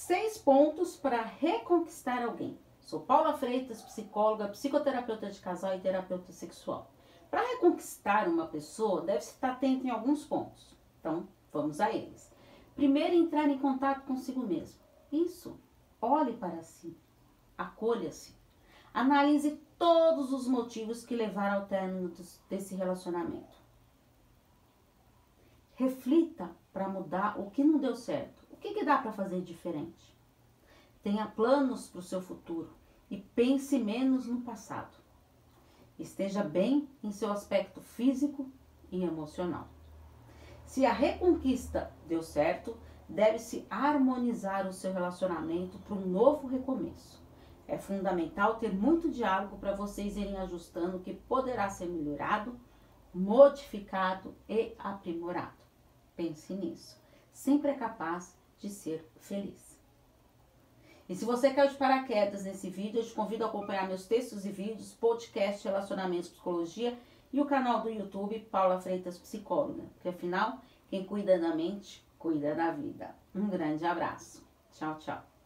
Seis pontos para reconquistar alguém. Sou Paula Freitas, psicóloga, psicoterapeuta de casal e terapeuta sexual. Para reconquistar uma pessoa, deve-se estar atento em alguns pontos. Então, vamos a eles. Primeiro, entrar em contato consigo mesmo. Isso. Olhe para si. Acolha-se. Analise todos os motivos que levaram ao término desse relacionamento. Reflita para mudar o que não deu certo. Que, que dá para fazer diferente? Tenha planos para o seu futuro e pense menos no passado. Esteja bem em seu aspecto físico e emocional. Se a reconquista deu certo, deve-se harmonizar o seu relacionamento para um novo recomeço. É fundamental ter muito diálogo para vocês irem ajustando o que poderá ser melhorado, modificado e aprimorado. Pense nisso. Sempre é capaz de ser feliz. E se você caiu de paraquedas nesse vídeo, eu te convido a acompanhar meus textos e vídeos, podcast Relacionamentos Psicologia e o canal do YouTube Paula Freitas Psicóloga, porque afinal, quem cuida da mente, cuida da vida. Um grande abraço. Tchau, tchau.